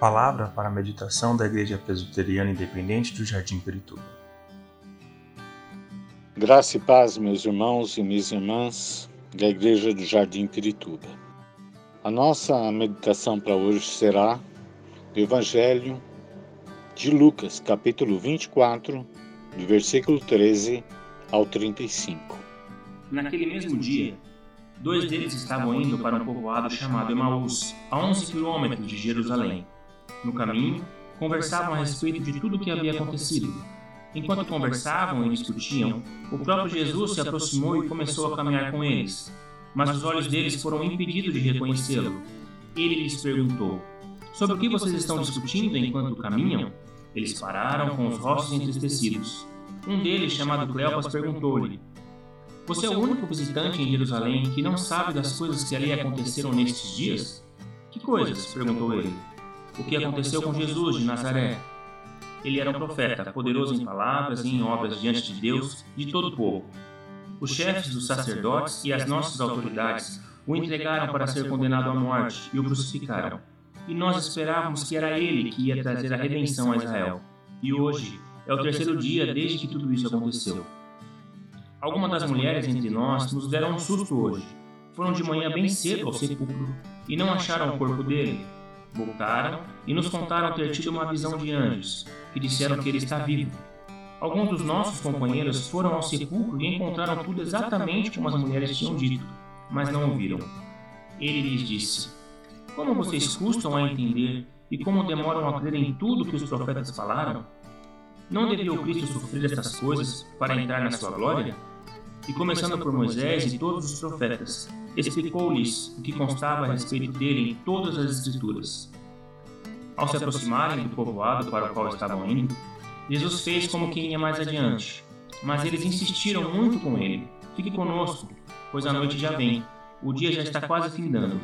Palavra para a meditação da Igreja Presbiteriana Independente do Jardim Pirituba. Graça e paz, meus irmãos e minhas irmãs da Igreja do Jardim Pirituba. A nossa meditação para hoje será do Evangelho de Lucas, capítulo 24, do versículo 13 ao 35. Naquele mesmo dia, dois deles estavam indo para um povoado chamado Emaús, a 11 quilômetros de Jerusalém no caminho, conversavam a respeito de tudo o que havia acontecido. Enquanto conversavam e discutiam, o próprio Jesus se aproximou e começou a caminhar com eles. Mas os olhos deles foram impedidos de reconhecê-lo. Ele lhes perguntou: Sobre o que vocês estão discutindo enquanto caminham? Eles pararam com os rostos entristecidos. Um deles, chamado Cleopas, perguntou-lhe: Você é o único visitante em Jerusalém que não sabe das coisas que ali aconteceram nestes dias? Que coisas? perguntou ele o que aconteceu com Jesus de Nazaré. Ele era um profeta, poderoso em palavras e em obras diante de Deus e de todo o povo. Os chefes dos sacerdotes e as nossas autoridades o entregaram para ser condenado à morte e o crucificaram. E nós esperávamos que era ele que ia trazer a redenção a Israel. E hoje é o terceiro dia desde que tudo isso aconteceu. Algumas das mulheres entre nós nos deram um susto hoje. Foram de manhã bem cedo ao sepulcro e não acharam o corpo dele Voltaram e nos contaram ter tido uma visão de anjos, que disseram que ele está vivo. Alguns dos nossos companheiros foram ao sepulcro e encontraram tudo exatamente como as mulheres tinham dito, mas não o viram. Ele lhes disse: Como vocês custam a entender e como demoram a crer em tudo que os profetas falaram? Não devia o Cristo sofrer estas coisas para entrar na sua glória? E começando por Moisés e todos os profetas, explicou-lhes o que constava a respeito dele em todas as Escrituras. Ao se aproximarem do povoado para o qual estavam indo, Jesus fez como quem ia mais adiante, mas eles insistiram muito com ele: Fique conosco, pois a noite já vem, o dia já está quase findando.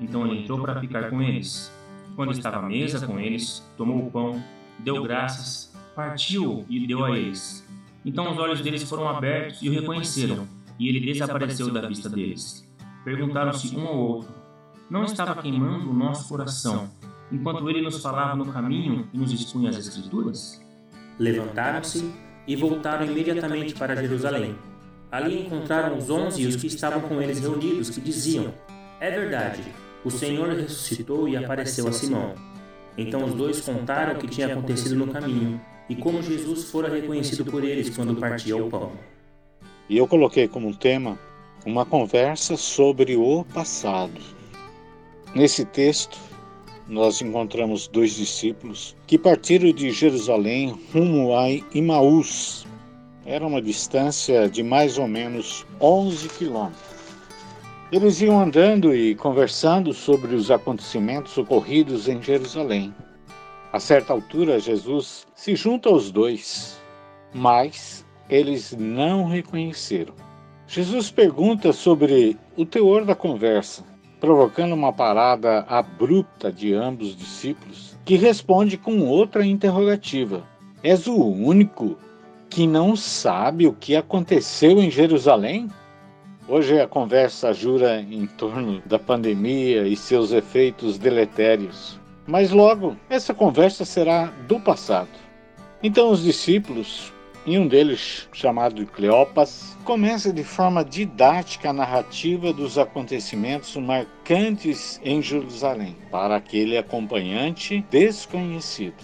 Então ele entrou para ficar com eles. Quando estava à mesa com eles, tomou o pão, deu graças, partiu e deu a eles. Então os olhos deles foram abertos e o reconheceram, e ele desapareceu da vista deles. Perguntaram-se um ao outro: Não estava queimando o nosso coração enquanto ele nos falava no caminho e nos expunha as Escrituras? Levantaram-se e voltaram imediatamente para Jerusalém. Ali encontraram os onze e os que estavam com eles reunidos, que diziam: É verdade, o Senhor ressuscitou e apareceu a Simão. Então os dois contaram o que tinha acontecido no caminho e como Jesus fora reconhecido por eles quando partia o pão. E eu coloquei como tema uma conversa sobre o passado. Nesse texto, nós encontramos dois discípulos que partiram de Jerusalém rumo a Imaús. Era uma distância de mais ou menos 11 quilômetros. Eles iam andando e conversando sobre os acontecimentos ocorridos em Jerusalém. A certa altura, Jesus se junta aos dois, mas eles não reconheceram. Jesus pergunta sobre o teor da conversa, provocando uma parada abrupta de ambos os discípulos, que responde com outra interrogativa: És o único que não sabe o que aconteceu em Jerusalém? Hoje a conversa jura em torno da pandemia e seus efeitos deletérios. Mas logo essa conversa será do passado. Então os discípulos e um deles, chamado Cleopas, começa de forma didática a narrativa dos acontecimentos marcantes em Jerusalém para aquele acompanhante desconhecido.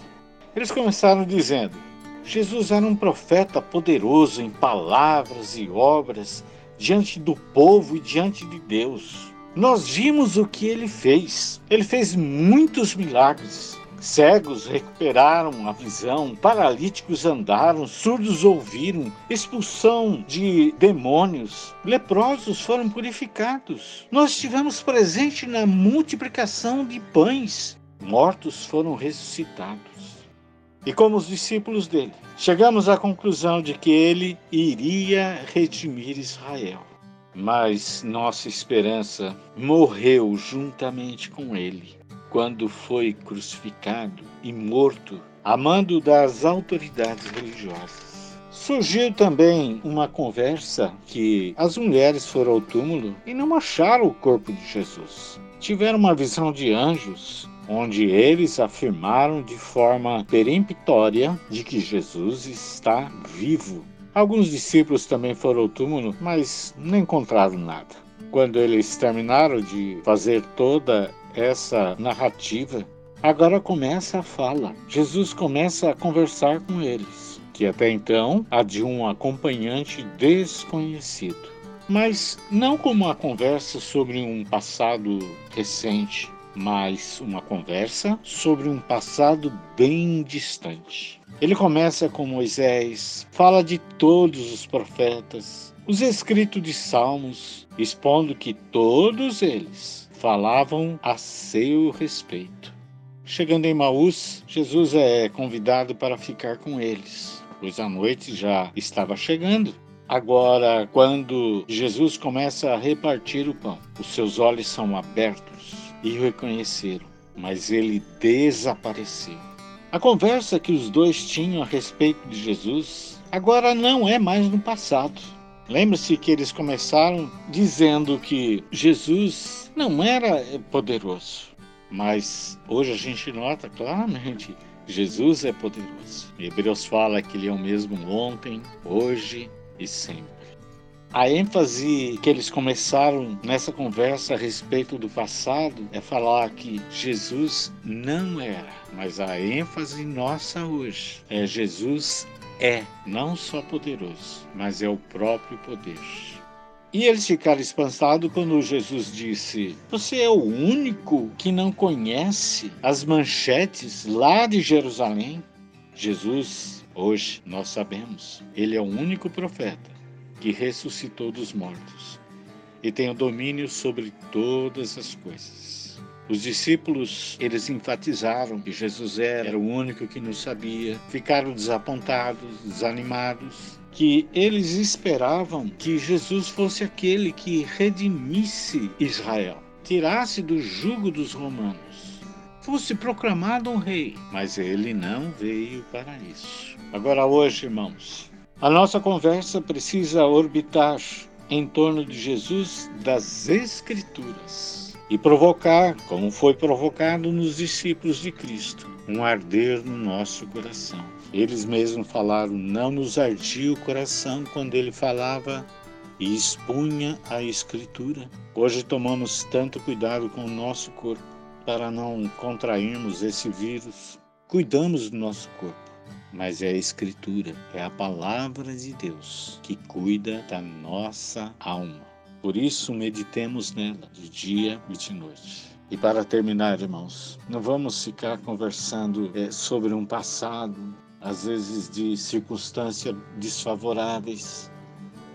Eles começaram dizendo: Jesus era um profeta poderoso em palavras e obras diante do povo e diante de Deus. Nós vimos o que ele fez. Ele fez muitos milagres. Cegos recuperaram a visão, paralíticos andaram, surdos ouviram, expulsão de demônios, leprosos foram purificados. Nós estivemos presentes na multiplicação de pães, mortos foram ressuscitados. E como os discípulos dele, chegamos à conclusão de que ele iria redimir Israel. Mas nossa esperança morreu juntamente com ele quando foi crucificado e morto a mando das autoridades religiosas. Surgiu também uma conversa que as mulheres foram ao túmulo e não acharam o corpo de Jesus. Tiveram uma visão de anjos onde eles afirmaram de forma peremptória de que Jesus está vivo. Alguns discípulos também foram ao túmulo, mas não encontraram nada. Quando eles terminaram de fazer toda essa narrativa, agora começa a fala. Jesus começa a conversar com eles, que até então a de um acompanhante desconhecido. Mas não como uma conversa sobre um passado recente, mas uma conversa sobre um passado bem distante. Ele começa com Moisés, fala de todos os profetas, os escritos de Salmos, expondo que todos eles falavam a seu respeito. Chegando em Maús, Jesus é convidado para ficar com eles, pois a noite já estava chegando. Agora, quando Jesus começa a repartir o pão, os seus olhos são abertos e o reconheceram, mas ele desapareceu. A conversa que os dois tinham a respeito de Jesus agora não é mais no passado. Lembre-se que eles começaram dizendo que Jesus não era poderoso, mas hoje a gente nota claramente Jesus é poderoso. Hebreus fala que ele é o mesmo ontem, hoje e sempre. A ênfase que eles começaram nessa conversa a respeito do passado é falar que Jesus não era, mas a ênfase nossa hoje é Jesus é não só poderoso, mas é o próprio poder. E eles ficaram espantados quando Jesus disse: Você é o único que não conhece as manchetes lá de Jerusalém? Jesus, hoje nós sabemos, ele é o único profeta que ressuscitou dos mortos e tem o domínio sobre todas as coisas. Os discípulos, eles enfatizaram que Jesus era o único que não sabia, ficaram desapontados, desanimados, que eles esperavam que Jesus fosse aquele que redimisse Israel, tirasse do jugo dos romanos, fosse proclamado um rei, mas ele não veio para isso. Agora hoje, irmãos, a nossa conversa precisa orbitar em torno de Jesus das Escrituras e provocar, como foi provocado nos discípulos de Cristo, um arder no nosso coração. Eles mesmos falaram: não nos ardia o coração quando ele falava e expunha a Escritura. Hoje tomamos tanto cuidado com o nosso corpo para não contrairmos esse vírus. Cuidamos do nosso corpo mas é a Escritura, é a palavra de Deus que cuida da nossa alma. Por isso, meditemos nela de dia e de noite. E para terminar, irmãos, não vamos ficar conversando é, sobre um passado, às vezes de circunstâncias desfavoráveis,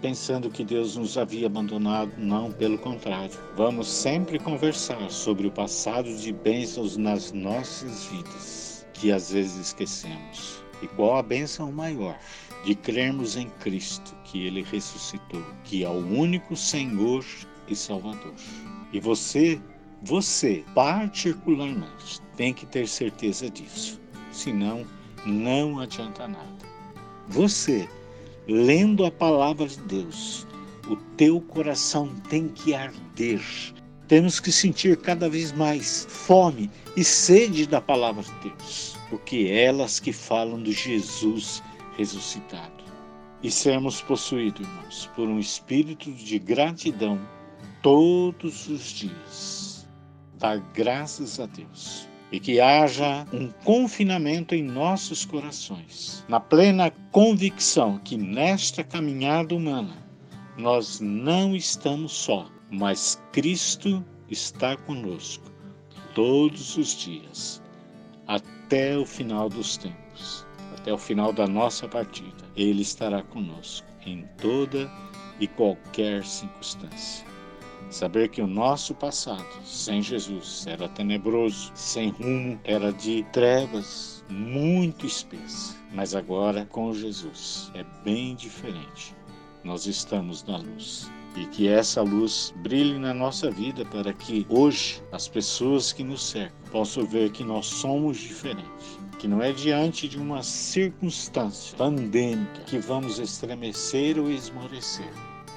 pensando que Deus nos havia abandonado. Não, pelo contrário. Vamos sempre conversar sobre o passado de bênçãos nas nossas vidas, que às vezes esquecemos. E qual a bênção maior de crermos em Cristo, que Ele ressuscitou, que é o único Senhor e Salvador. E você, você particularmente, tem que ter certeza disso. Senão, não adianta nada. Você, lendo a palavra de Deus, o teu coração tem que arder. Temos que sentir cada vez mais fome e sede da palavra de Deus porque elas que falam de Jesus ressuscitado. E sermos possuídos, irmãos, por um espírito de gratidão todos os dias. Dar graças a Deus. E que haja um confinamento em nossos corações, na plena convicção que nesta caminhada humana nós não estamos só, mas Cristo está conosco todos os dias até o final dos tempos, até o final da nossa partida. Ele estará conosco em toda e qualquer circunstância. Saber que o nosso passado sem Jesus era tenebroso, sem rumo, era de trevas muito espessa. Mas agora com Jesus é bem diferente. Nós estamos na luz e que essa luz brilhe na nossa vida para que hoje as pessoas que nos cercam possam ver que nós somos diferentes, que não é diante de uma circunstância pandêmica que vamos estremecer ou esmorecer.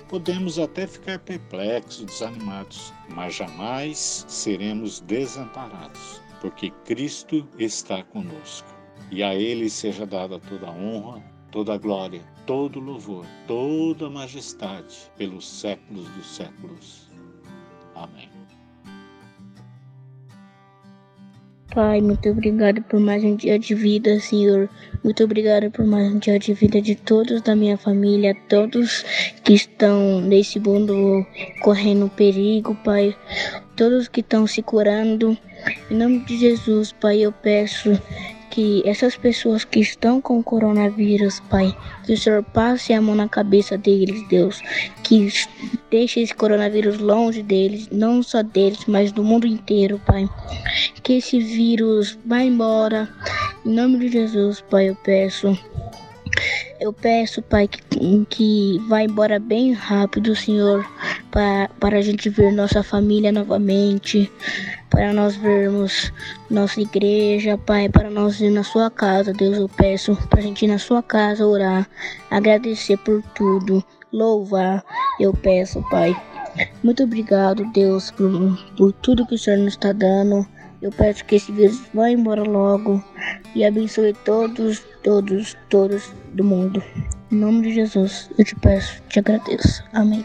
Podemos até ficar perplexos, desanimados, mas jamais seremos desamparados, porque Cristo está conosco. E a Ele seja dada toda a honra, toda glória, todo louvor, toda majestade pelos séculos dos séculos. Amém. Pai, muito obrigado por mais um dia de vida, Senhor. Muito obrigado por mais um dia de vida de todos da minha família, todos que estão nesse mundo correndo perigo, Pai. Todos que estão se curando. Em nome de Jesus, Pai, eu peço que essas pessoas que estão com coronavírus, Pai, que o Senhor passe a mão na cabeça deles, Deus, que deixe esse coronavírus longe deles, não só deles, mas do mundo inteiro, Pai. Que esse vírus vá embora. Em nome de Jesus, Pai, eu peço. Eu peço, Pai, que, que vá embora bem rápido, Senhor, para, para a gente ver nossa família novamente, para nós vermos nossa igreja, Pai, para nós ir na sua casa, Deus, eu peço para a gente ir na sua casa orar, agradecer por tudo, louvar, eu peço, Pai. Muito obrigado, Deus, por, por tudo que o Senhor nos está dando. Eu peço que esse vírus vá embora logo e abençoe todos, todos, todos do mundo. Em nome de Jesus, eu te peço, te agradeço. Amém.